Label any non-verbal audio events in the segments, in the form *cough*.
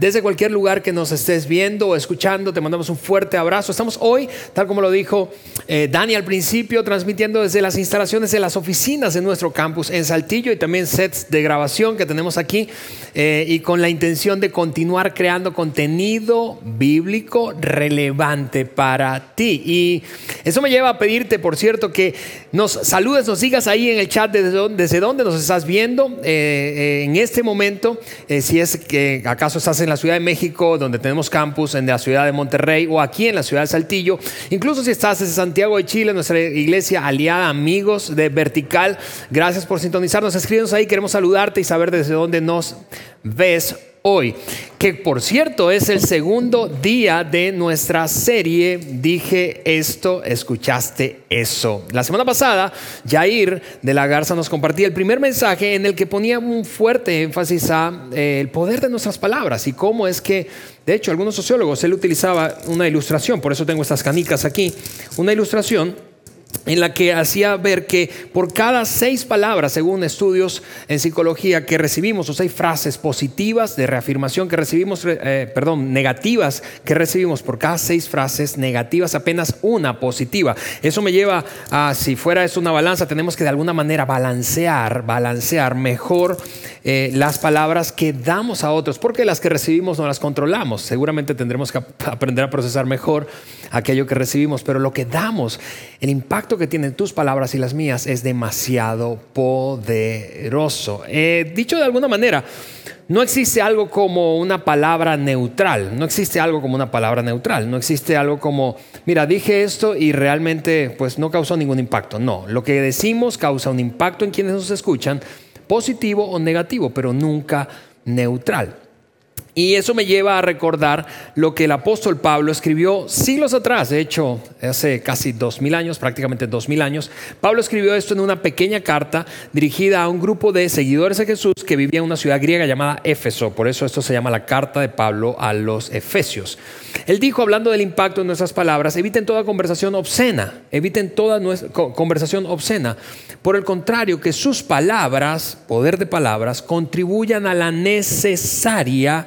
Desde cualquier lugar que nos estés viendo o escuchando, te mandamos un fuerte abrazo. Estamos hoy, tal como lo dijo eh, Dani al principio, transmitiendo desde las instalaciones de las oficinas de nuestro campus en Saltillo y también sets de grabación que tenemos aquí eh, y con la intención de continuar creando contenido bíblico relevante para ti. Y eso me lleva a pedirte, por cierto, que nos saludes, nos sigas ahí en el chat desde donde, desde dónde nos estás viendo eh, en este momento, si es que acaso estás en la Ciudad de México, donde tenemos campus, en la ciudad de Monterrey o aquí en la ciudad de Saltillo. Incluso si estás desde Santiago de Chile, nuestra iglesia aliada, amigos de Vertical, gracias por sintonizarnos. Escríbenos ahí, queremos saludarte y saber desde dónde nos ves hoy, que por cierto es el segundo día de nuestra serie Dije esto, escuchaste eso. La semana pasada, Jair de la Garza nos compartía el primer mensaje en el que ponía un fuerte énfasis a eh, el poder de nuestras palabras y cómo es que, de hecho, algunos sociólogos, él utilizaba una ilustración, por eso tengo estas canicas aquí, una ilustración en la que hacía ver que por cada seis palabras, según estudios en psicología, que recibimos, o seis frases positivas de reafirmación que recibimos, eh, perdón, negativas que recibimos, por cada seis frases negativas, apenas una positiva. Eso me lleva a, si fuera esto una balanza, tenemos que de alguna manera balancear, balancear mejor eh, las palabras que damos a otros, porque las que recibimos no las controlamos. Seguramente tendremos que aprender a procesar mejor aquello que recibimos, pero lo que damos, el impacto que tienen tus palabras y las mías es demasiado poderoso. Eh, dicho de alguna manera, no existe algo como una palabra neutral, no existe algo como una palabra neutral, no existe algo como, mira, dije esto y realmente pues no causó ningún impacto. No, lo que decimos causa un impacto en quienes nos escuchan, positivo o negativo, pero nunca neutral. Y eso me lleva a recordar lo que el apóstol Pablo escribió siglos atrás, de hecho, hace casi dos mil años, prácticamente dos mil años. Pablo escribió esto en una pequeña carta dirigida a un grupo de seguidores de Jesús que vivía en una ciudad griega llamada Éfeso. Por eso esto se llama la carta de Pablo a los Efesios. Él dijo, hablando del impacto de nuestras palabras, eviten toda conversación obscena, eviten toda conversación obscena. Por el contrario, que sus palabras, poder de palabras, contribuyan a la necesaria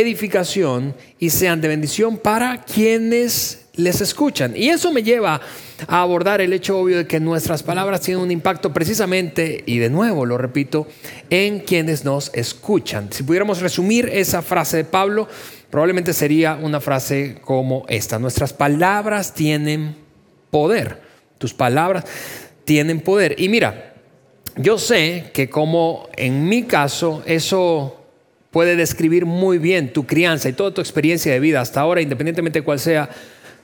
edificación y sean de bendición para quienes les escuchan. Y eso me lleva a abordar el hecho obvio de que nuestras palabras tienen un impacto precisamente, y de nuevo lo repito, en quienes nos escuchan. Si pudiéramos resumir esa frase de Pablo, probablemente sería una frase como esta. Nuestras palabras tienen poder. Tus palabras tienen poder. Y mira, yo sé que como en mi caso eso puede describir muy bien tu crianza y toda tu experiencia de vida hasta ahora, independientemente de cuál sea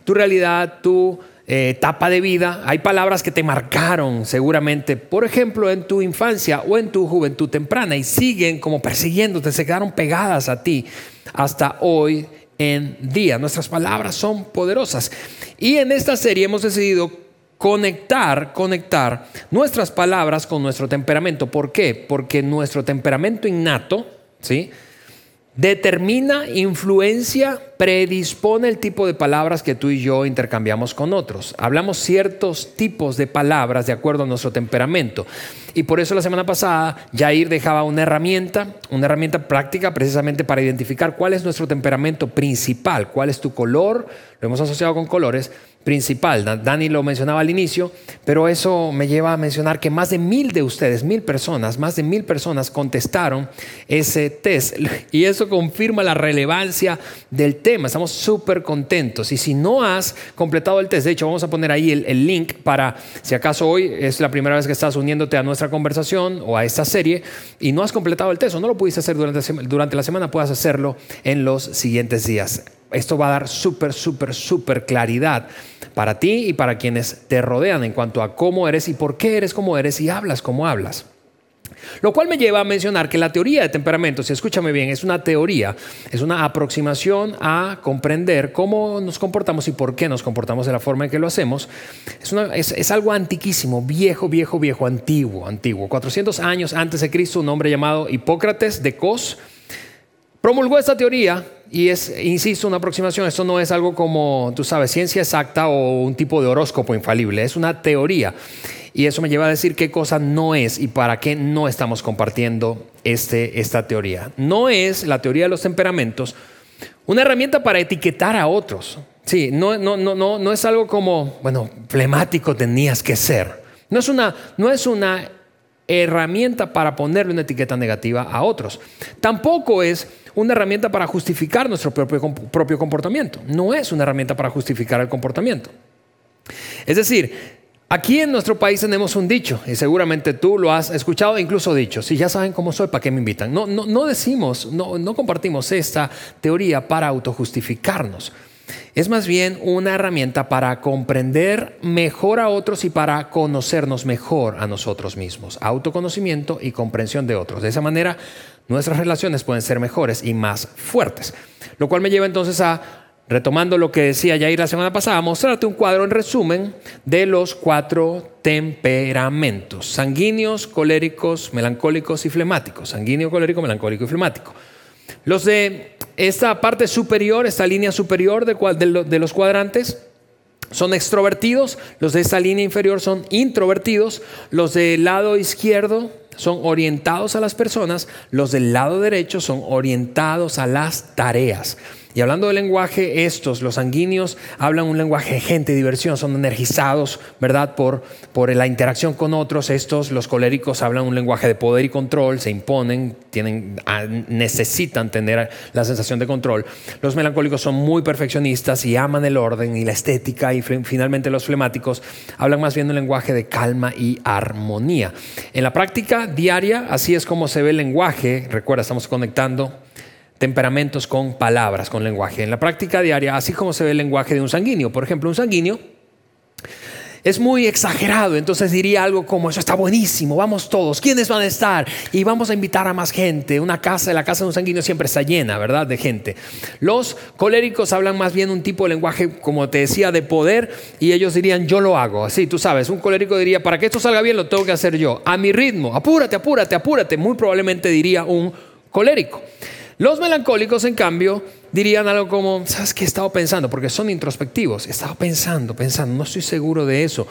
tu realidad, tu eh, etapa de vida. Hay palabras que te marcaron seguramente, por ejemplo, en tu infancia o en tu juventud temprana y siguen como persiguiéndote, se quedaron pegadas a ti hasta hoy en día. Nuestras palabras son poderosas. Y en esta serie hemos decidido conectar, conectar nuestras palabras con nuestro temperamento. ¿Por qué? Porque nuestro temperamento innato, ¿sí? Determina, influencia, predispone el tipo de palabras que tú y yo intercambiamos con otros. Hablamos ciertos tipos de palabras de acuerdo a nuestro temperamento. Y por eso la semana pasada Jair dejaba una herramienta, una herramienta práctica precisamente para identificar cuál es nuestro temperamento principal, cuál es tu color, lo hemos asociado con colores, principal. Dani lo mencionaba al inicio, pero eso me lleva a mencionar que más de mil de ustedes, mil personas, más de mil personas contestaron ese test. *laughs* Y eso confirma la relevancia del tema. Estamos súper contentos. Y si no has completado el test, de hecho vamos a poner ahí el, link para, si acaso hoy es la primera vez que estás uniéndote a nuestra conversación o a esta serie y no has completado el test o no lo pudiste hacer durante, durante la semana, puedas hacerlo en los siguientes días. Esto va a dar súper, súper, súper claridad para ti y para quienes te rodean en cuanto a cómo eres y por qué eres como eres y hablas como hablas. Lo cual me lleva a mencionar que la teoría de temperamentos, si escúchame bien, es una teoría, es una aproximación a comprender cómo nos comportamos y por qué nos comportamos de la forma en que lo hacemos. Es, es algo antiquísimo, viejo, viejo, viejo, antiguo, antiguo. 400 años antes de Cristo, un hombre llamado Hipócrates de Cos promulgó esta teoría y es, insisto, una aproximación. Esto no es algo como, tú sabes, ciencia exacta o un tipo de horóscopo infalible, es una teoría. Y eso me lleva a decir qué cosa no es y para qué no estamos compartiendo este, esta teoría. No es la teoría de los temperamentos una herramienta para etiquetar a otros. Sí, no, no, no, no, no es algo como, bueno, flemático tenías que ser. No es una, no es una herramienta para ponerle una etiqueta negativa a otros. Tampoco es una herramienta para justificar nuestro propio, propio comportamiento. No es una herramienta para justificar el comportamiento. Es decir, Aquí en nuestro país tenemos un dicho, y seguramente tú lo has escuchado e incluso dicho, si ya saben cómo soy, ¿para qué me invitan? No, no, no decimos, no, no compartimos esta teoría para autojustificarnos. Es más bien una herramienta para comprender mejor a otros y para conocernos mejor a nosotros mismos. Autoconocimiento y comprensión de otros. De esa manera, nuestras relaciones pueden ser mejores y más fuertes. Lo cual me lleva entonces a retomando lo que decía Jair la semana pasada, mostrarte un cuadro en resumen de los cuatro temperamentos, sanguíneos, coléricos, melancólicos y flemáticos. Sanguíneo, colérico, melancólico y flemático. Los de esta parte superior, esta línea superior de, de los cuadrantes, son extrovertidos, los de esta línea inferior son introvertidos, los del lado izquierdo son orientados a las personas, los del lado derecho son orientados a las tareas. Y hablando del lenguaje, estos, los sanguíneos, hablan un lenguaje de gente, diversión, son energizados, ¿verdad? Por, por la interacción con otros. Estos, los coléricos, hablan un lenguaje de poder y control, se imponen, tienen, ah, necesitan tener la sensación de control. Los melancólicos son muy perfeccionistas y aman el orden y la estética. Y finalmente los flemáticos hablan más bien un lenguaje de calma y armonía. En la práctica diaria, así es como se ve el lenguaje. Recuerda, estamos conectando temperamentos con palabras, con lenguaje. En la práctica diaria, así como se ve el lenguaje de un sanguíneo. Por ejemplo, un sanguíneo es muy exagerado, entonces diría algo como, eso está buenísimo, vamos todos, ¿quiénes van a estar? Y vamos a invitar a más gente. Una casa, la casa de un sanguíneo siempre está llena, ¿verdad? De gente. Los coléricos hablan más bien un tipo de lenguaje, como te decía, de poder, y ellos dirían, yo lo hago. Así, tú sabes, un colérico diría, para que esto salga bien lo tengo que hacer yo, a mi ritmo, apúrate, apúrate, apúrate. Muy probablemente diría un colérico. Los melancólicos, en cambio, dirían algo como, ¿sabes qué he estado pensando? Porque son introspectivos. He estado pensando, pensando, no estoy seguro de eso.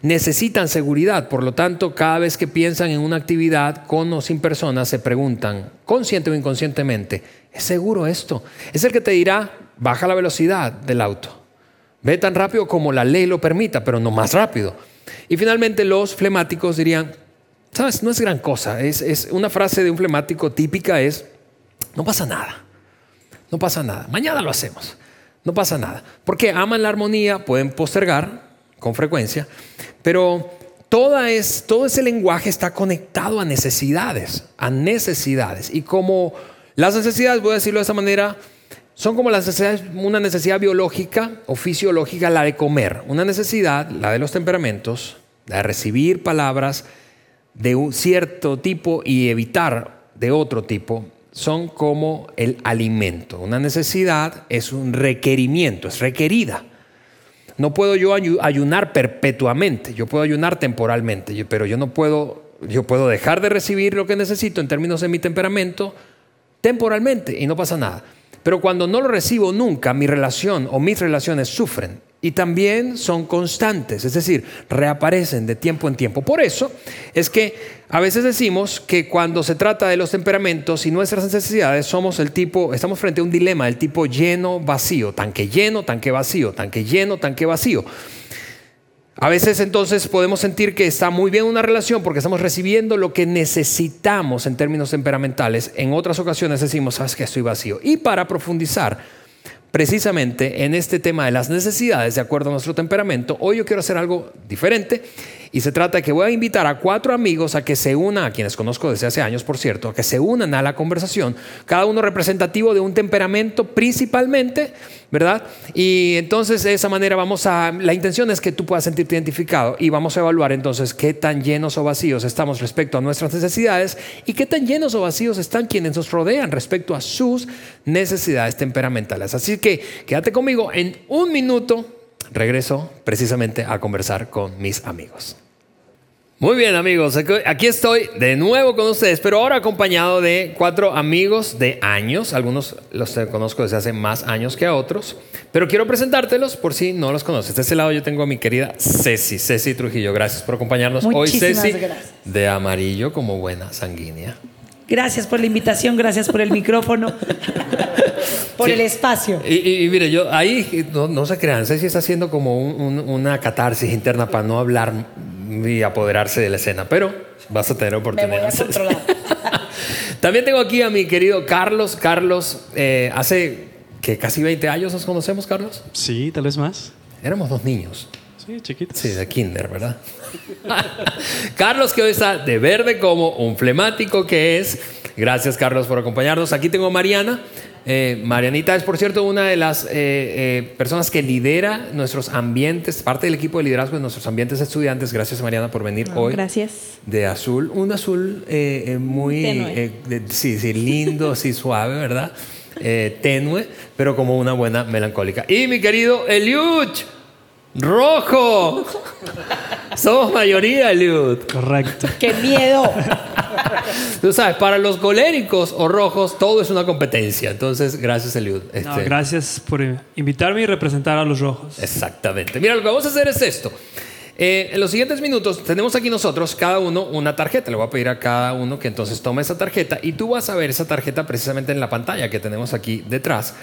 Necesitan seguridad, por lo tanto, cada vez que piensan en una actividad con o sin personas, se preguntan, consciente o inconscientemente, ¿es seguro esto? Es el que te dirá, baja la velocidad del auto. Ve tan rápido como la ley lo permita, pero no más rápido. Y finalmente los flemáticos dirían, ¿sabes? No es gran cosa. Es, es una frase de un flemático típica es, no pasa nada. No pasa nada. Mañana lo hacemos. No pasa nada. Porque aman la armonía, pueden postergar con frecuencia, pero toda es, todo ese lenguaje está conectado a necesidades, a necesidades. Y como las necesidades, voy a decirlo de esta manera, son como las necesidades, una necesidad biológica o fisiológica, la de comer. Una necesidad, la de los temperamentos, la de recibir palabras de un cierto tipo y evitar de otro tipo, son como el alimento. Una necesidad es un requerimiento, es requerida. No puedo yo ayunar perpetuamente, yo puedo ayunar temporalmente, pero yo no puedo, yo puedo dejar de recibir lo que necesito en términos de mi temperamento temporalmente y no pasa nada. Pero cuando no lo recibo nunca, mi relación o mis relaciones sufren y también son constantes, es decir, reaparecen de tiempo en tiempo. Por eso es que a veces decimos que cuando se trata de los temperamentos y nuestras necesidades somos el tipo, estamos frente a un dilema del tipo lleno vacío, tanque lleno, tanque vacío, tanque lleno, tanque vacío. A veces entonces podemos sentir que está muy bien una relación porque estamos recibiendo lo que necesitamos en términos temperamentales. En otras ocasiones decimos, sabes que estoy vacío. Y para profundizar precisamente en este tema de las necesidades de acuerdo a nuestro temperamento, hoy yo quiero hacer algo diferente Y se trata de que voy a invitar a cuatro amigos a que se unan, a quienes conozco desde hace años, por cierto, a que se unan a la conversación, cada uno representativo de un temperamento principalmente, ¿verdad? Y entonces de esa manera vamos a, la intención es que tú puedas sentirte identificado y vamos a evaluar entonces qué tan llenos o vacíos estamos respecto a nuestras necesidades y qué tan llenos o vacíos están quienes nos rodean respecto a sus necesidades temperamentales. Así que quédate conmigo en un minuto. Regreso precisamente a conversar con mis amigos. Muy bien amigos, aquí estoy de nuevo con ustedes, pero ahora acompañado de cuatro amigos de años, algunos los conozco desde hace más años que a otros, pero quiero presentártelos por si no los conoces. De este lado yo tengo a mi querida Ceci, Ceci Trujillo, gracias por acompañarnos hoy Ceci, de amarillo como buena sanguínea. Gracias por la invitación, gracias por el micrófono, *laughs* por el espacio. Y, mire, yo ahí no, se crean, Ceci está haciendo como una catarsis interna para no hablar y apoderarse de la escena, pero vas a tener oportunidad. *laughs* También tengo aquí a mi querido Carlos. Carlos, eh, hace que casi 20 años nos conocemos, Carlos. Sí, tal vez más. Éramos dos niños. Sí, chiquitos. Sí, de kinder, ¿verdad? *laughs* Carlos, que hoy está de verde como un flemático que es. Gracias, Carlos, por acompañarnos. Aquí tengo a Mariana. Eh, Marianita es, por cierto, una de las eh, eh, personas que lidera nuestros ambientes, parte del equipo de liderazgo de nuestros ambientes estudiantes. Gracias, Mariana, por venir hoy. Gracias. De azul, un azul muy sí, sí, lindo, así suave, ¿verdad? tenue, pero como una buena melancólica. Y mi querido Eliuch, rojo. Somos mayoría, Eliud. Correcto. ¡Qué miedo! Tú sabes, para los coléricos o rojos todo es una competencia. Entonces, gracias, Eliud. Este... gracias por invitarme y representar a los rojos. Exactamente. Mira, lo que vamos a hacer es esto. Eh, en los siguientes minutos tenemos aquí nosotros cada uno una tarjeta. Le voy a pedir a cada uno que entonces tome esa tarjeta y tú vas a ver esa tarjeta precisamente en la pantalla que tenemos aquí detrás.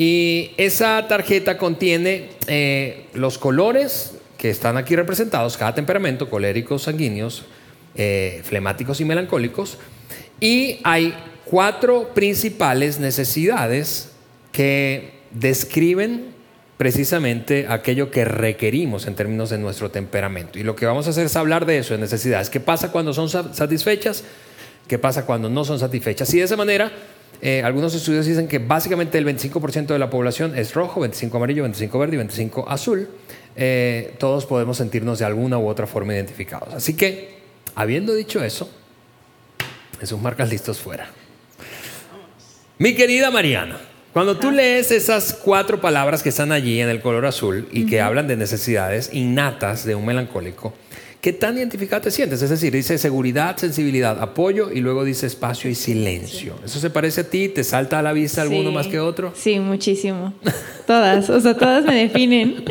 Y esa tarjeta contiene eh, los colores que están aquí representados, cada temperamento, coléricos, sanguíneos, eh, flemáticos y melancólicos. Y hay cuatro principales necesidades que describen precisamente aquello que requerimos en términos de nuestro temperamento. Y lo que vamos a hacer es hablar de eso, de necesidades. ¿Qué pasa cuando son satisfechas? ¿Qué pasa cuando no son satisfechas? Y de esa manera, eh, algunos estudios dicen que básicamente el 25% de la población es rojo, 25 amarillo, 25 verde y 25 azul. Eh, todos podemos sentirnos de alguna u otra forma identificados. Así que, habiendo dicho eso, sus marcas listos fuera. Mi querida Mariana, cuando tú lees esas cuatro palabras que están allí en el color azul y que hablan de necesidades innatas de un melancólico, ¿qué tan identificado te sientes? Es decir, dice seguridad, sensibilidad, apoyo y luego dice espacio y silencio. ¿Eso se parece a ti? ¿Te salta a la vista alguno más que otro? Sí, muchísimo. *laughs* Todas, o sea, todas me definen.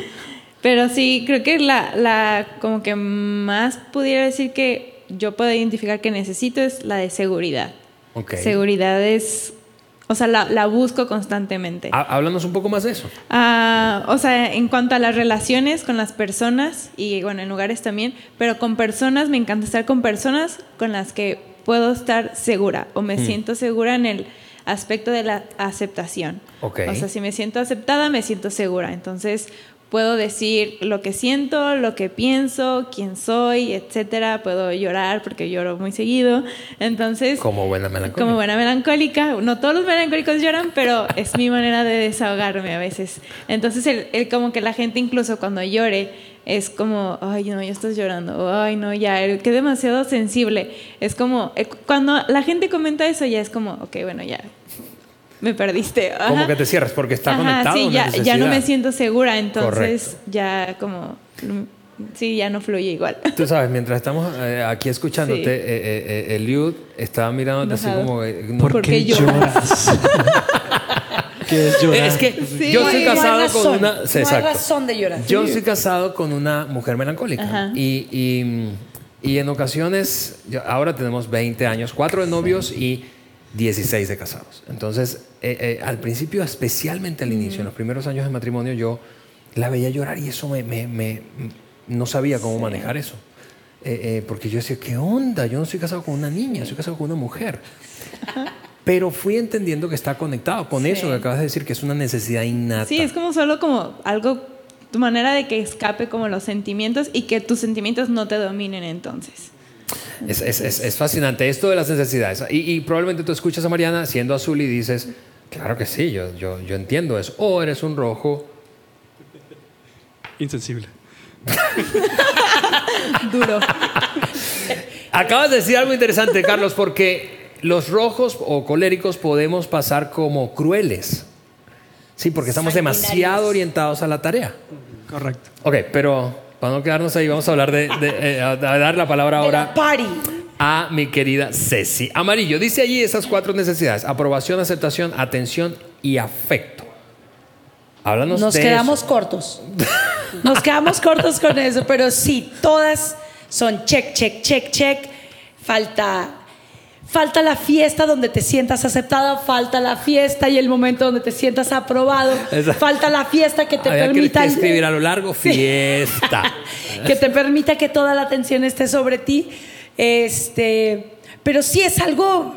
Pero sí, creo que la, la, como que más pudiera decir que yo puedo identificar que necesito es la de seguridad. Okay. Seguridad es, o sea, la, la busco constantemente. Háblanos un poco más de eso. Ah, o sea, en cuanto a las relaciones con las personas y bueno, en lugares también, pero con personas, me encanta estar con personas con las que puedo estar segura o me hmm. siento segura en el aspecto de la aceptación. Okay. O sea, si me siento aceptada, me siento segura. Entonces, puedo decir lo que siento, lo que pienso, quién soy, etcétera. Puedo llorar porque lloro muy seguido. Entonces, como buena melancólica. Como buena melancólica. No todos los melancólicos lloran, pero es mi manera de desahogarme a veces. Entonces, el, como que la gente incluso cuando llore es como, ay, no, ya estás llorando, ay, no, ya, el que demasiado sensible. Es como, eh, cuando la gente comenta eso, ya es como, ok, bueno, ya, me perdiste. Como que te cierras porque está conectado. Sí, ya, ya, no me siento segura, entonces ya como sí, ya no fluye igual. *laughs* Tú sabes, mientras estamos eh, aquí escuchándote, sí. eh, eh, Eliud estaba mirándote así como... ¿Por, qué lloras? *laughs* ¿Qué es llorar? Es que yo estoy casado con una... no hay razón de llorar. Yo estoy casado con una mujer melancólica. Y, y, y, en ocasiones, ahora tenemos 20 años, cuatro de novios y 16 de casados. Entonces, eh, eh, al principio, especialmente al inicio, en los primeros años de matrimonio, yo la veía llorar y eso me, me, no sabía cómo manejar eso. Eh, porque yo decía, ¿qué onda? Yo no estoy casado con una niña, estoy casado con una mujer. *laughs* Pero fui entendiendo que está conectado con eso que acabas de decir, que es una necesidad innata. Sí, es como solo como algo tu manera de que escape como los sentimientos y que tus sentimientos no te dominen entonces. Es, es- es- es fascinante esto de las necesidades. Y, y probablemente tú escuchas a Mariana siendo azul y dices, claro que sí, yo, yo, yo entiendo eso. O eres un rojo. Insensible. *laughs* Duro. Acabas de decir algo interesante, Carlos, porque los rojos o coléricos podemos pasar como crueles. Sí, porque estamos demasiado orientados a la tarea. Correcto. Ok, pero para no quedarnos ahí, vamos a hablar de, de- eh, a dar la palabra De la ahora party. A mi querida Ceci. Amarillo, dice allí esas cuatro necesidades: aprobación, aceptación, atención y afecto. Háblanos Nos de quedamos eso. cortos. Nos quedamos cortos con eso, pero sí, todas son check, check, check, check. Falta, falta la fiesta donde te sientas aceptada, falta la fiesta y el momento donde te sientas aprobado, Exacto. falta la fiesta que te Había permita que escribir a lo largo fiesta. *laughs* que te permita que toda la atención esté sobre ti. Este, pero sí es algo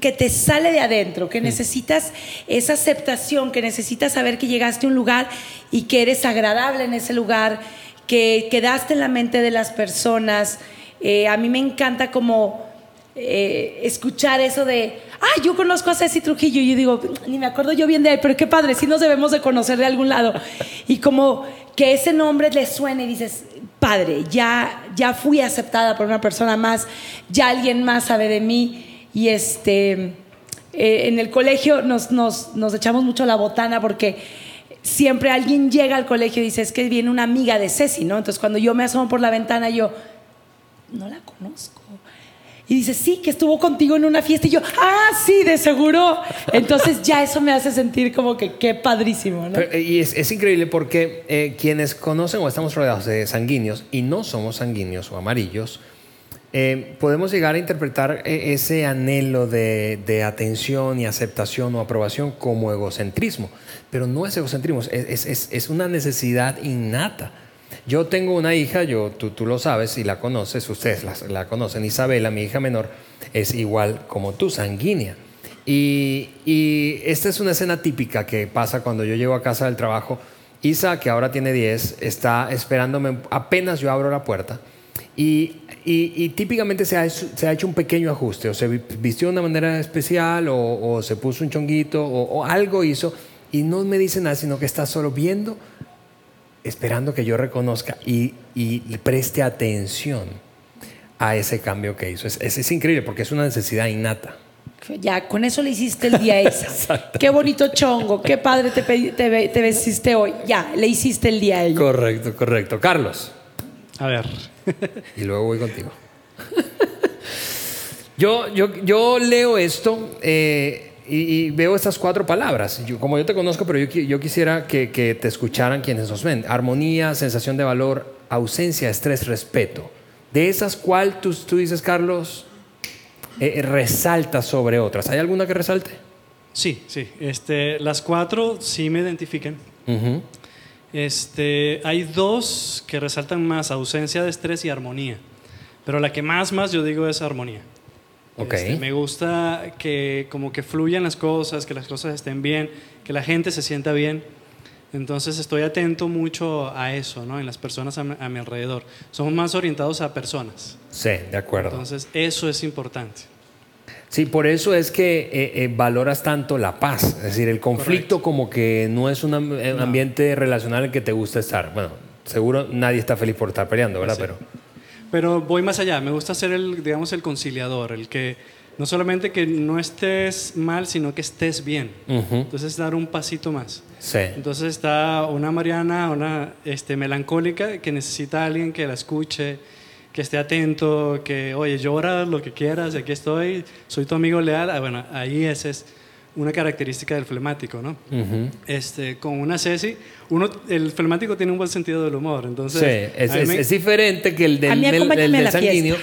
que te sale de adentro, que necesitas esa aceptación, que necesitas saber que llegaste a un lugar y que eres agradable en ese lugar, que quedaste en la mente de las personas. Eh, a mí me encanta como eh, escuchar eso de, ah, yo conozco a Ceci Trujillo, y yo digo, ni me acuerdo yo bien de él, pero qué padre, sí nos debemos de conocer de algún lado. Y como que ese nombre le suene y dices, padre, ya, ya fui aceptada por una persona más, ya alguien más sabe de mí. Y este, eh, en el colegio nos, nos, nos echamos mucho la botana porque siempre alguien llega al colegio y dice, es que viene una amiga de Ceci, ¿no? Entonces cuando yo me asomo por la ventana, yo, no la conozco. Y dice, sí, que estuvo contigo en una fiesta. Y yo, ah, sí, de seguro. Entonces ya eso me hace sentir como que qué padrísimo, y es, increíble porque eh, quienes conocen o estamos rodeados de sanguíneos y no somos sanguíneos o amarillos, eh, podemos llegar a interpretar eh, ese anhelo de, de atención y aceptación o aprobación como egocentrismo. Pero no es egocentrismo, es- es una necesidad innata. Yo tengo una hija, yo, tú, tú lo sabes y la conoces, ustedes la, la conocen, Isabela, mi hija menor, es igual como tú, sanguínea. Y, y esta es una escena típica que pasa cuando yo llego a casa del trabajo. Isa, que ahora tiene 10, está esperándome apenas yo abro la puerta. Y, y- típicamente se ha, hecho, un pequeño ajuste, o se vi- vistió de una manera especial, o, se puso un chonguito, o algo hizo, y no me dice nada, sino que está solo viendo, esperando que yo reconozca y, y preste atención a ese cambio que hizo. Es, es- es increíble porque es una necesidad innata. Ya, con eso le hiciste el día a *laughs* Isa. Qué bonito chongo, qué padre te, te, te vestiste hoy. Ya, le hiciste el día a ella. Correcto, correcto. Carlos, A ver. *laughs* y luego voy contigo. *laughs* yo, yo, yo leo esto eh, y, y veo estas cuatro palabras. Yo- como yo te conozco, pero yo, yo quisiera que, que te escucharan quienes nos ven. Armonía, sensación de valor, ausencia, estrés, respeto. De esas, ¿cuál tú, tú dices, Carlos, eh, resalta sobre otras? ¿Hay alguna que resalte? Sí, sí. Este, las cuatro sí me identifican. Ujú. Este, hay dos que resaltan más, ausencia de estrés y armonía. Pero la que más, más yo digo es armonía. Ok. Este, me gusta que como que fluyan las cosas, que las cosas estén bien, que la gente se sienta bien. Entonces estoy atento mucho a eso, ¿no? En las personas a mi, a mi alrededor. Somos más orientados a personas. Sí, de acuerdo. Entonces eso es importante. Sí, por eso es que eh, eh, valoras tanto la paz. Es decir, el conflicto como que no es un eh, ambiente relacional en el que te gusta estar. Bueno, seguro nadie está feliz por estar peleando, ¿verdad? Sí. Pero Pero voy más allá, me gusta ser el, digamos, el conciliador, el que no solamente que no estés mal, sino que estés bien. Ujú. Entonces dar un pasito más. sí. Entonces está una Mariana, una este, melancólica que necesita a alguien que la escuche, que esté atento, que, oye, llora lo que quieras, aquí estoy, soy tu amigo leal. Ah, bueno, ahí esa es una característica del flemático, ¿no? Ujú. Este, con una Ceci, uno, el flemático tiene un buen sentido del humor, entonces... Sí, es, es- me- es diferente que el A del, mí del- del la sanguíneo,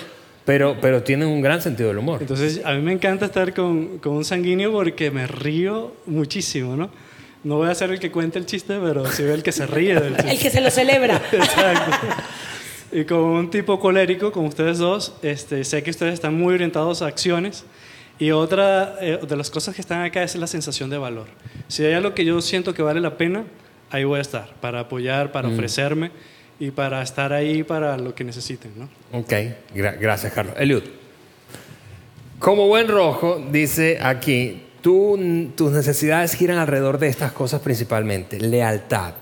pero, pero tiene un gran sentido del humor. Entonces, a mí me encanta estar con, con un sanguíneo porque me río muchísimo, ¿no? No voy a ser el que cuente el chiste, pero sí el que se ríe del chiste. El que se lo celebra. *laughs* Exacto. Y con un tipo colérico, como ustedes dos, este, sé que ustedes están muy orientados a acciones. Y otra eh, de las cosas que están acá es la sensación de valor. Si hay algo que yo siento que vale la pena, ahí voy a estar, para apoyar, para ofrecerme y para estar ahí para lo que necesiten, ¿no? Ok, gra- gracias Carlos. Eliud, como buen rojo, dice aquí, tú- tus necesidades giran alrededor de estas cosas principalmente. Lealtad,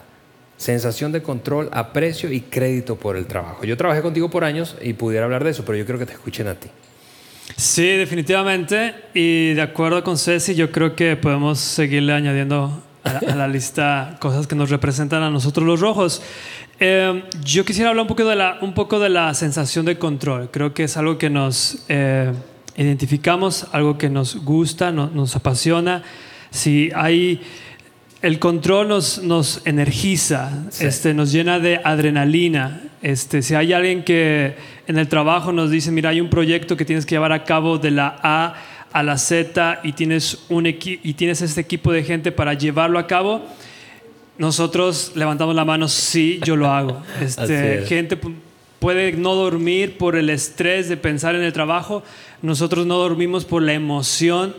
sensación de control, aprecio y crédito por el trabajo. Yo trabajé contigo por años y pudiera hablar de eso, pero yo creo que te escuchen a ti. Sí, definitivamente. Y de acuerdo con Ceci, yo creo que podemos seguirle añadiendo a la, lista cosas que nos representan a nosotros los rojos. Eh, yo quisiera hablar un poco, de la, un poco de la sensación de control. Creo que es algo que nos eh, identificamos, algo que nos gusta, no- nos apasiona. Si hay... El control nos, nos energiza, este, nos llena de adrenalina. Este, si hay alguien que en el trabajo nos dice, mira, hay un proyecto que tienes que llevar a cabo de la A a la Z y tienes, un y tienes este equipo de gente para llevarlo a cabo, nosotros levantamos la mano, sí, yo lo hago. *laughs* Este, es. gente pu- puede no dormir por el estrés de pensar en el trabajo, nosotros no dormimos por la emoción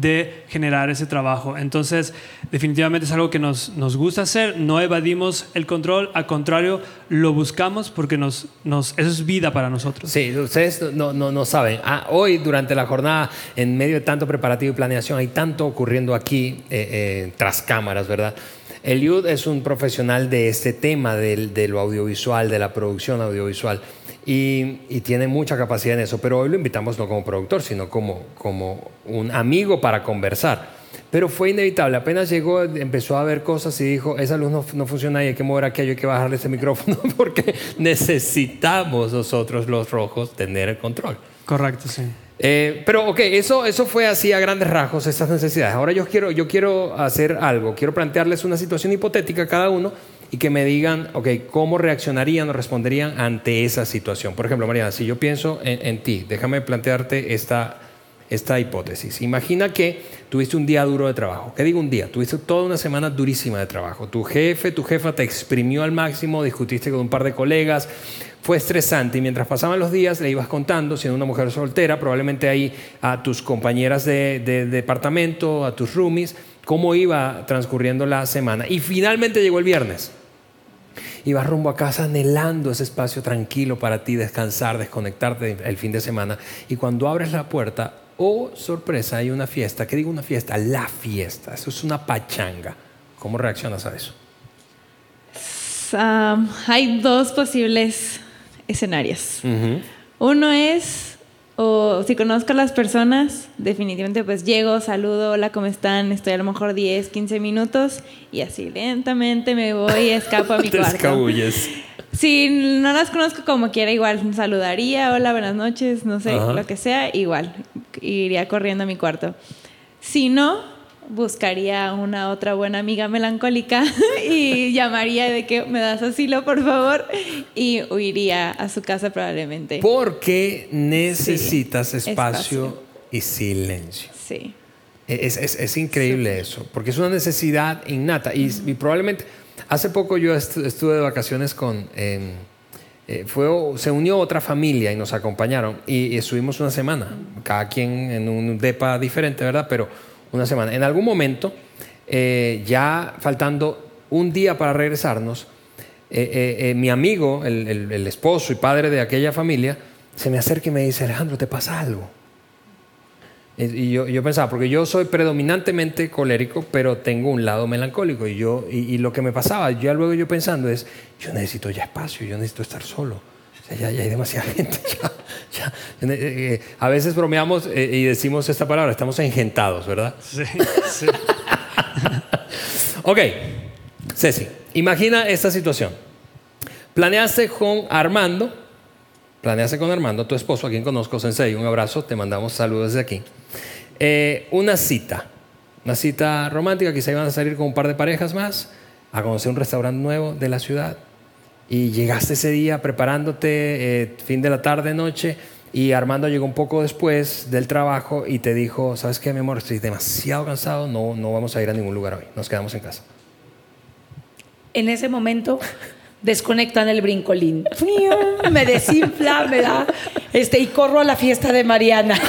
de generar ese trabajo. Entonces, definitivamente es algo que nos, nos gusta hacer, no evadimos el control, al contrario, lo buscamos porque nos, nos, eso es vida para nosotros. Sí, ustedes no, no, no saben. Ah, hoy, durante la jornada, en medio de tanto preparativo y planeación, hay tanto ocurriendo aquí eh, eh, tras cámaras, ¿verdad? Eliud es un profesional de este tema, del, de lo audiovisual, de la producción audiovisual, y, y tiene mucha capacidad en eso, pero hoy lo invitamos no como productor, sino como, como un amigo para conversar. Pero fue inevitable, apenas llegó, empezó a ver cosas y dijo, esa luz no, no funciona y hay que mover aquello, hay que bajarle ese micrófono, *laughs* porque necesitamos nosotros los rojos tener el control. Correcto, sí. Eh, pero ok, eso, eso fue así a grandes rasgos, estas necesidades. Ahora yo quiero, yo quiero hacer algo, quiero plantearles una situación hipotética a cada uno y que me digan, ok, cómo reaccionarían o responderían ante esa situación. Por ejemplo, Mariana, si yo pienso en, ti, déjame plantearte esta, esta hipótesis. Imagina que tuviste un día duro de trabajo. ¿Qué digo un día? Tuviste toda una semana durísima de trabajo. Tu jefe, tu jefa te exprimió al máximo, discutiste con un par de colegas, fue estresante y mientras pasaban los días le ibas contando, siendo una mujer soltera, probablemente ahí a tus compañeras de, de departamento, a tus roomies, cómo iba transcurriendo la semana. Y finalmente llegó el viernes. Ibas rumbo a casa anhelando ese espacio tranquilo para ti, descansar, desconectarte el fin de semana. Y cuando abres la puerta, oh sorpresa, hay una fiesta. ¿Qué digo una fiesta? La fiesta. Eso es una pachanga. ¿Cómo reaccionas a eso? Um, hay dos posibles escenarios. Uno es, o si conozco a las personas, definitivamente pues llego, saludo, hola, ¿cómo están? Estoy a lo mejor 10, 15 minutos y así lentamente me voy y escapo a mi *laughs* Te cuarto. escabulles. Si no las conozco como quiera, igual saludaría, hola, buenas noches, no sé, Ajá. lo que sea, igual, iría corriendo a mi cuarto. Si no, buscaría una otra buena amiga melancólica *laughs* y llamaría de que me das asilo, por favor, y huiría a su casa probablemente. Porque necesitas Sí, espacio, espacio. y silencio. Sí. Es, es- es increíble eso, porque es una necesidad innata. Y, y probablemente, hace poco yo estu- estuve de vacaciones con... em, eh, fue, se unió otra familia y nos acompañaron y, y estuvimos una semana, cada quien en un depa diferente, ¿verdad? Pero una semana. En algún momento, eh, ya faltando un día para regresarnos, eh, eh, mi amigo, el, esposo y padre de aquella familia, se me acerca y me dice, Alejandro, ¿te pasa algo? Y yo, yo pensaba, porque yo soy predominantemente colérico, pero tengo un lado melancólico. Y, yo, y, y lo que me pasaba, ya luego yo pensando es, yo necesito ya espacio, yo necesito estar solo. Ya, ya hay demasiada *laughs* gente. ya- ya. Eh, eh, a veces bromeamos eh, y decimos esta palabra, estamos engentados, ¿verdad? Sí, sí. *laughs* Ok, Ceci, imagina esta situación. Planeaste con Armando, planeaste con Armando, tu esposo, a quien conozco, Sensei, un abrazo, te mandamos saludos desde aquí. Eh, una cita, una cita romántica, quizá iban a salir con un par de parejas más, a conocer un restaurante nuevo de la ciudad. Y llegaste ese día preparándote, eh, fin de la tarde, noche, y Armando llegó un poco después del trabajo y te dijo, ¿sabes qué, mi amor? Estoy demasiado cansado, no, no vamos a ir a ningún lugar hoy, nos quedamos en casa. En ese momento desconectan el brincolín. *laughs* Me desinfla, me da. Este, y corro a la fiesta de Mariana.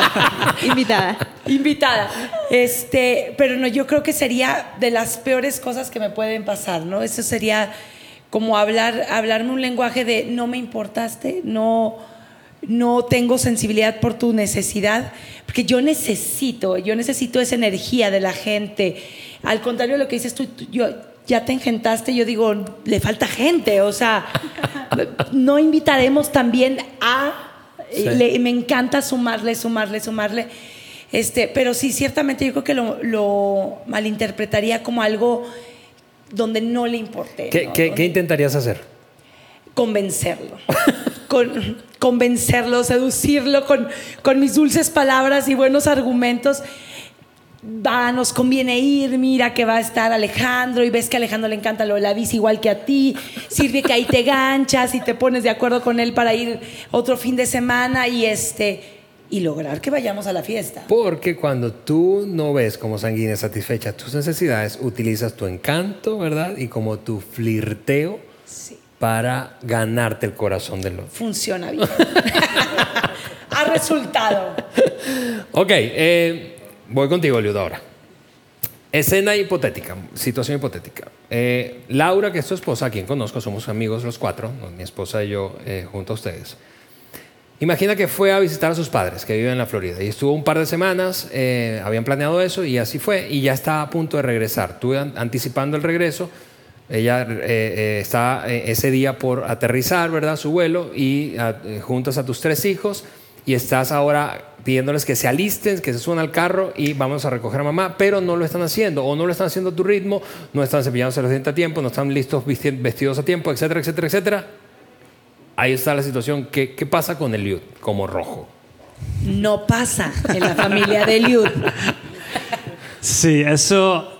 *laughs* Invitada. Invitada. Este, pero no, yo creo que sería de las peores cosas que me pueden pasar, ¿no? Eso sería como hablar, hablarme un lenguaje de no me importaste, no, no tengo sensibilidad por tu necesidad, porque yo necesito, yo necesito esa energía de la gente. Al contrario de lo que dices tú, tú- yo ya te engentaste, yo digo, le falta gente, o sea, *laughs* no invitaremos también a Sí. le- me encanta sumarle, sumarle, sumarle. Este, pero sí, ciertamente yo creo que lo, lo malinterpretaría como algo donde no le importe. ¿Qué, ¿no? qué- intentarías hacer? convencerlo. *laughs* con, convencerlo, seducirlo con, con mis dulces palabras y buenos argumentos. Va, nos conviene ir, mira que va a estar Alejandro y ves que a Alejandro le encanta lo de la bici igual que a ti, sirve que ahí te *laughs* ganchas y te pones de acuerdo con él para ir otro fin de semana y este y lograr que vayamos a la fiesta. Porque cuando tú no ves como sanguínea satisfechas tus necesidades, utilizas tu encanto, ¿verdad? Y como tu flirteo Sí, para ganarte el corazón del otro. funciona bien. *laughs* ha resultado. Ok, eh, voy contigo, Liudo, ahora. Escena hipotética, situación hipotética. Eh, Laura, que es tu esposa, a quien conozco, somos amigos los cuatro, mi esposa y yo, eh, junto a ustedes. Imagina que fue a visitar a sus padres, que viven en la Florida, y estuvo un par de semanas, eh, habían planeado eso, y así fue, y ya está a punto de regresar. An- anticipando el regreso, ella eh, eh, está eh, ese día por aterrizar, ¿verdad? Su vuelo, y a- eh, juntas a tus tres hijos, y estás ahora pidiéndoles que se alisten, que se suban al carro y vamos a recoger a mamá, pero no lo están haciendo, o no lo están haciendo a tu ritmo, no están cepillándose los dientes a tiempo, no están listos vestidos a tiempo, etcétera, etcétera, etcétera. Ahí está la situación. ¿Qué, qué pasa con el Liud como rojo? No pasa en la familia de Liud. Sí, eso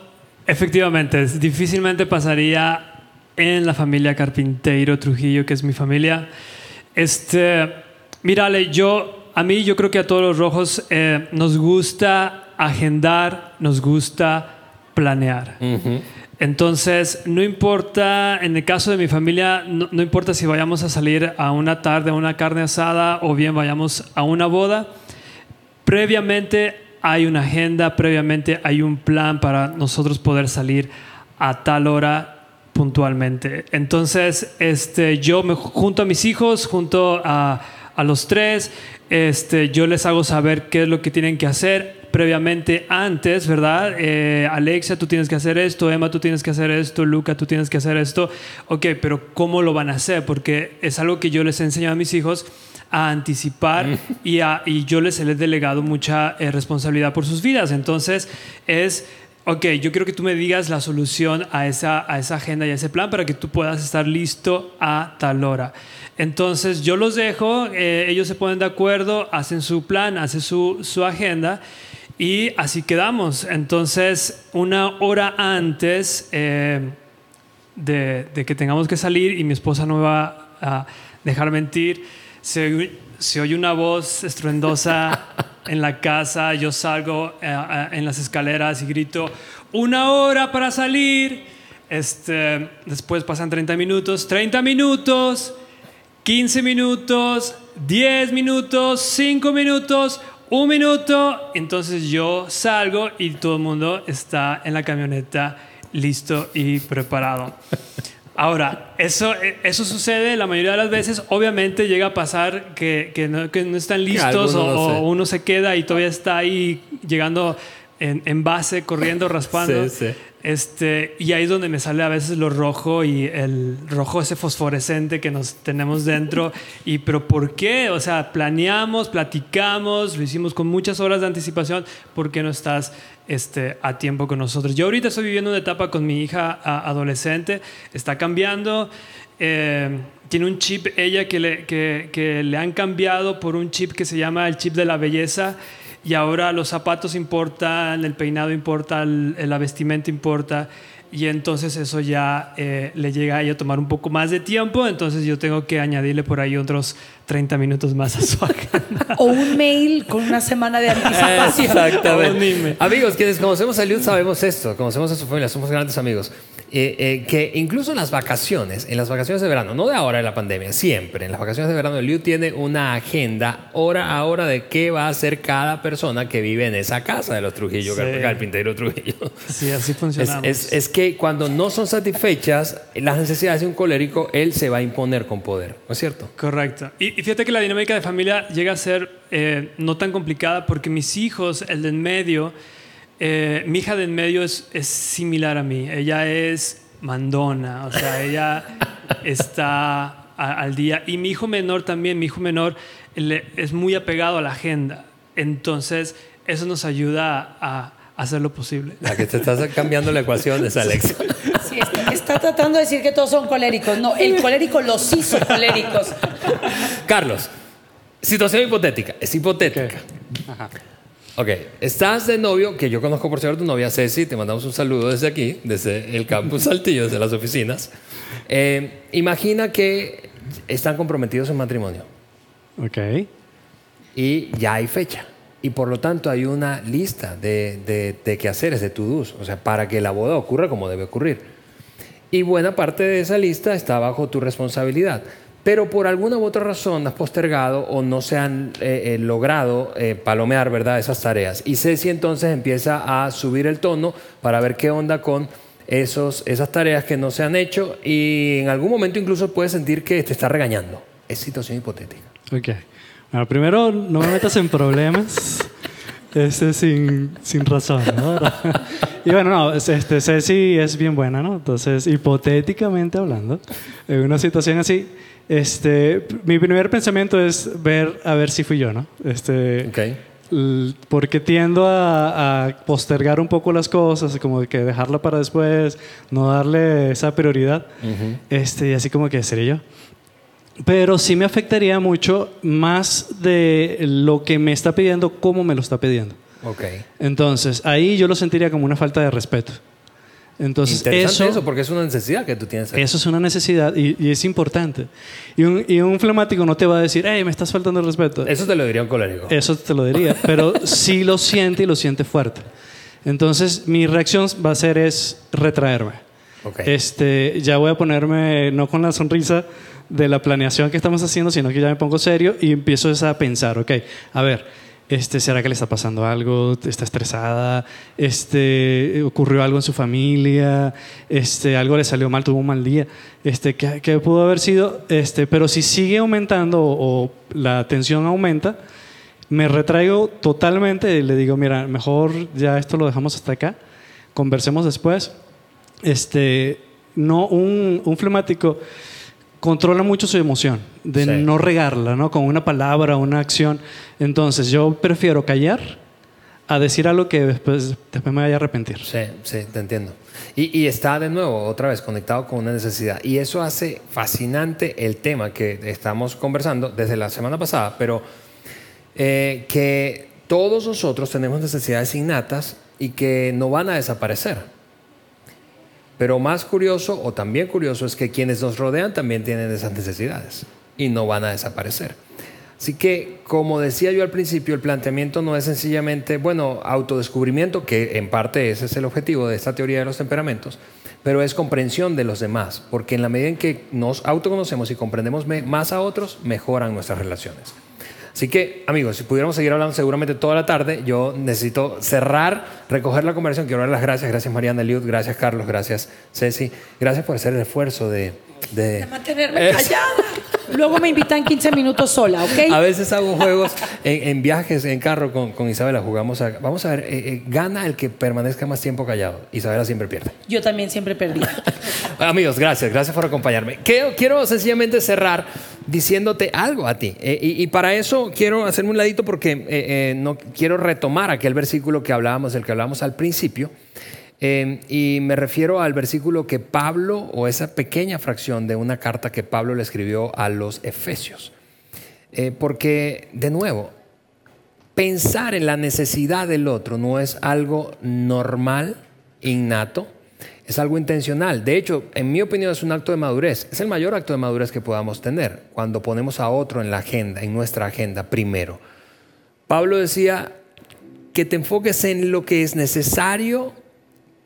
efectivamente difícilmente pasaría en la familia Carpinteiro Trujillo, que es mi familia. Este, mírale, yo, a mí yo creo que a todos los rojos eh, nos gusta agendar, nos gusta planear. Entonces, no importa, en el caso de mi familia, no, no importa si vayamos a salir a una tarde, a una carne asada o bien vayamos a una boda, previamente hay una agenda, previamente hay un plan para nosotros poder salir a tal hora puntualmente. Entonces, este, yo me junto a mis hijos, junto a, a los tres, este, yo les hago saber qué es lo que tienen que hacer previamente antes, ¿verdad? Eh, Alexa, tú tienes que hacer esto, Emma, tú tienes que hacer esto, Luca, tú tienes que hacer esto. Ok, pero ¿cómo lo van a hacer? Porque es algo que yo les enseño a mis hijos a anticipar y, a- y yo les he delegado mucha eh, responsabilidad por sus vidas. Entonces es, ok, yo quiero que tú me digas la solución a esa, a esa agenda y a ese plan para que tú puedas estar listo a tal hora. Entonces yo los dejo, eh, ellos se ponen de acuerdo, hacen su plan, hacen su, su agenda y así quedamos. Entonces una hora antes... eh, de, de que tengamos que salir y mi esposa no me va a dejar mentir. Se, oye- se oye una voz estruendosa *laughs* en la casa, yo salgo eh, eh, en las escaleras y grito, una hora para salir. Este, después pasan 30 minutos, 30 minutos, 15 minutos, 10 minutos, 5 minutos, un minuto. Entonces yo salgo y todo el mundo está en la camioneta listo y preparado. Ahora, eso, eh, eso sucede la mayoría de las veces. Obviamente llega a pasar que, que, no, que no están listos o uno se queda y todavía está ahí llegando en, en base, corriendo, *laughs* raspando. Sí, sí. Este, y ahí es donde me sale a veces lo rojo y el rojo ese fosforescente que nos tenemos dentro. y pero ¿por qué? O sea, planeamos, platicamos, lo hicimos con muchas horas de anticipación. ¿Por qué no estás este, a tiempo con nosotros? Yo ahorita estoy viviendo una etapa con mi hija adolescente, está cambiando. eh, tiene un chip ella que le, que le han cambiado por un chip que se llama el chip de la belleza y ahora los zapatos importan, el peinado importa, el- la vestimenta importa y entonces eso ya eh, le llega a ella a tomar un poco más de tiempo, entonces yo tengo que añadirle por ahí otros 30 minutos más a su *laughs* agenda. O un mail con una semana de anticipación. Exactamente. *laughs* Amigos, quienes conocemos a Liud sabemos esto, conocemos a su familia, somos grandes amigos. Eh, eh, que incluso en las vacaciones, en las vacaciones de verano, no de ahora de la pandemia, siempre, en las vacaciones de verano, Liu tiene una agenda hora a hora de qué va a hacer cada persona que vive en esa casa de los Trujillo, Sí. carpintero Trujillo. Sí, así Es, funcionamos. es- es que cuando no son satisfechas las necesidades de un colérico, él se va a imponer con poder, ¿no es cierto? Correcto. Y, y fíjate que la dinámica de familia llega a ser eh, no tan complicada porque mis hijos, el de en medio, eh, mi hija de en medio es, es similar a mí. Ella es mandona, o sea, ella *laughs* está a- al día. Y mi hijo menor también, mi hijo menor le- es muy apegado a la agenda. Entonces, eso nos ayuda a, a hacer lo posible. La que te estás cambiando la ecuación es Alex. Sí, está, está tratando de decir que todos son coléricos. No, el colérico los hizo coléricos. Carlos, situación hipotética, es hipotética. Ajá. Ok, estás de novio, que yo conozco por cierto tu novia Ceci, te mandamos un saludo desde aquí, desde el campus *laughs* Saltillo, desde las oficinas. Eh, imagina que están comprometidos en matrimonio Ok. y ya hay fecha. Y por lo tanto hay una lista de, de, de quehaceres, de to-dos, o sea, para que la boda ocurra como debe ocurrir. Y buena parte de esa lista está bajo tu responsabilidad. Pero por alguna u otra razón has postergado o no se han eh, eh, logrado eh, palomear ¿verdad? esas tareas. Y Ceci entonces empieza a subir el tono para ver qué onda con esos, esas tareas que no se han hecho y en algún momento incluso puedes sentir que te está regañando. Es situación hipotética. Ok. Bueno, primero, no me metas en problemas este, sin, sin razón, ¿no? Y bueno, no, es- este, Ceci es bien buena, ¿no? Entonces, hipotéticamente hablando, en una situación así, este, mi primer pensamiento es ver a ver si fui yo, ¿no? Este, Ok. l- porque tiendo a, a postergar un poco las cosas, como que dejarla para después, no darle esa prioridad. este, y así como que sería yo. Pero sí me afectaría mucho más de lo que me está pidiendo, cómo me lo está pidiendo. Ok. Entonces, ahí yo lo sentiría como una falta de respeto. Entonces, Interesante eso, eso, porque es una necesidad que tú tienes. ahí. eso es una necesidad y, y es importante. Y un, y un flemático no te va a decir, hey, me estás faltando el respeto. Eso te lo diría un colérico. Eso te lo diría, *laughs* pero sí lo siente y lo siente fuerte. Entonces, mi reacción va a ser es retraerme. Ok. Este, ya voy a ponerme no con la sonrisa de la planeación que estamos haciendo, sino que ya me pongo serio y empiezo a pensar, ok, a ver, este, ¿será que le está pasando algo? ¿Está estresada? Este, ¿Ocurrió algo en su familia? Este, ¿Algo le salió mal? ¿Tuvo un mal día? Este, ¿qué, qué pudo haber sido? Este, pero si sigue aumentando o, o la tensión aumenta, me retraigo totalmente y le digo, mira, mejor ya esto lo dejamos hasta acá, conversemos después. Este, no, un, un flemático controla mucho su emoción, de Sí. no regarla, ¿no? Con una palabra, una acción. Entonces, yo prefiero callar a decir algo que después, después me vaya a arrepentir. Sí, sí, te entiendo. Y, y está de nuevo, otra vez, conectado con una necesidad. Y eso hace fascinante el tema que estamos conversando desde la semana pasada, pero eh, que todos nosotros tenemos necesidades innatas y que no van a desaparecer. Pero más curioso, o también curioso, es que quienes nos rodean también tienen esas necesidades y no van a desaparecer. Así que, como decía yo al principio, el planteamiento no es sencillamente, bueno, autodescubrimiento, que en parte ese es el objetivo de esta teoría de los temperamentos, pero es comprensión de los demás, porque en la medida en que nos autoconocemos y comprendemos más a otros, mejoran nuestras relaciones. Así que, amigos, si pudiéramos seguir hablando seguramente toda la tarde, yo necesito cerrar, recoger la conversación. Quiero dar las gracias. Gracias, Mariana Eliud. Gracias, Carlos. Gracias, Ceci. Gracias por hacer el esfuerzo de... de- De mantenerme Es- callada. Luego me invitan 15 minutos sola, ¿ok? A veces hago juegos en, en viajes en carro con, con Isabela. Jugamos a... Vamos a ver, eh, eh, gana el que permanezca más tiempo callado. Isabela siempre pierde. Yo también siempre perdí. *laughs* Amigos, gracias, gracias por acompañarme. Quiero, quiero sencillamente cerrar diciéndote algo a ti. Eh, y, y para eso quiero hacerme un ladito porque eh, eh, no quiero retomar aquel versículo que hablábamos, del que hablábamos al principio. Eh, y me refiero al versículo que Pablo, o esa pequeña fracción de una carta que Pablo le escribió a los Efesios. Eh, porque, de nuevo, pensar en la necesidad del otro no es algo normal, innato, es algo intencional. De hecho, en mi opinión es un acto de madurez. Es el mayor acto de madurez que podamos tener cuando ponemos a otro en la agenda, en nuestra agenda primero. Pablo decía que te enfoques en lo que es necesario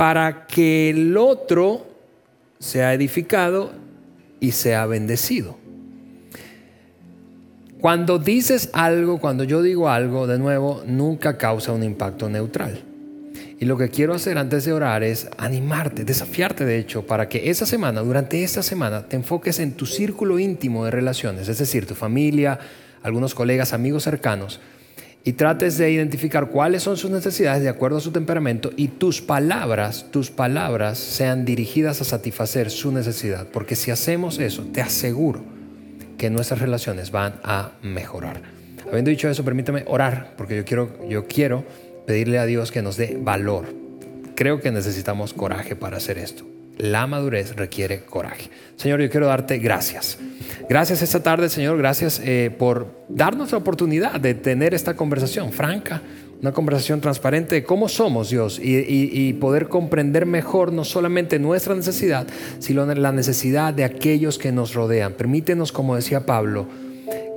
para que el otro sea edificado y sea bendecido. Cuando dices algo, cuando yo digo algo, de nuevo, nunca causa un impacto neutral. Y lo que quiero hacer antes de orar es animarte, desafiarte de hecho, para que esa semana, durante esta semana, te enfoques en tu círculo íntimo de relaciones, es decir, tu familia, algunos colegas, amigos cercanos, y trates de identificar cuáles son sus necesidades de acuerdo a su temperamento y tus palabras, tus palabras sean dirigidas a satisfacer su necesidad. Porque si hacemos eso, te aseguro que nuestras relaciones van a mejorar. Habiendo dicho eso, permítame orar, porque yo quiero, yo quiero pedirle a Dios que nos dé valor. Creo que necesitamos coraje para hacer esto. La madurez requiere coraje. Señor, yo quiero darte gracias. Gracias esta tarde, Señor. Gracias eh, por darnos la oportunidad de tener esta conversación franca, una conversación transparente de cómo somos Dios y, y, poder comprender mejor no solamente nuestra necesidad, sino la necesidad de aquellos que nos rodean. Permítenos, como decía Pablo,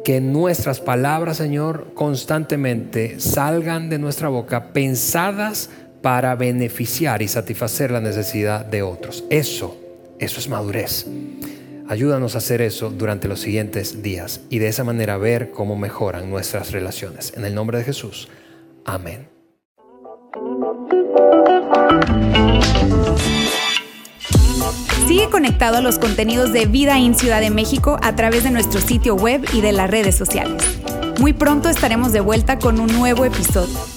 que nuestras palabras, Señor, constantemente salgan de nuestra boca pensadas para beneficiar y satisfacer la necesidad de otros. Eso, eso es madurez. Ayúdanos a hacer eso durante los siguientes días y de esa manera ver cómo mejoran nuestras relaciones. En el nombre de Jesús. Amén. Sigue conectado a los contenidos de Vida en Ciudad de México a través de nuestro sitio web y de las redes sociales. Muy pronto estaremos de vuelta con un nuevo episodio.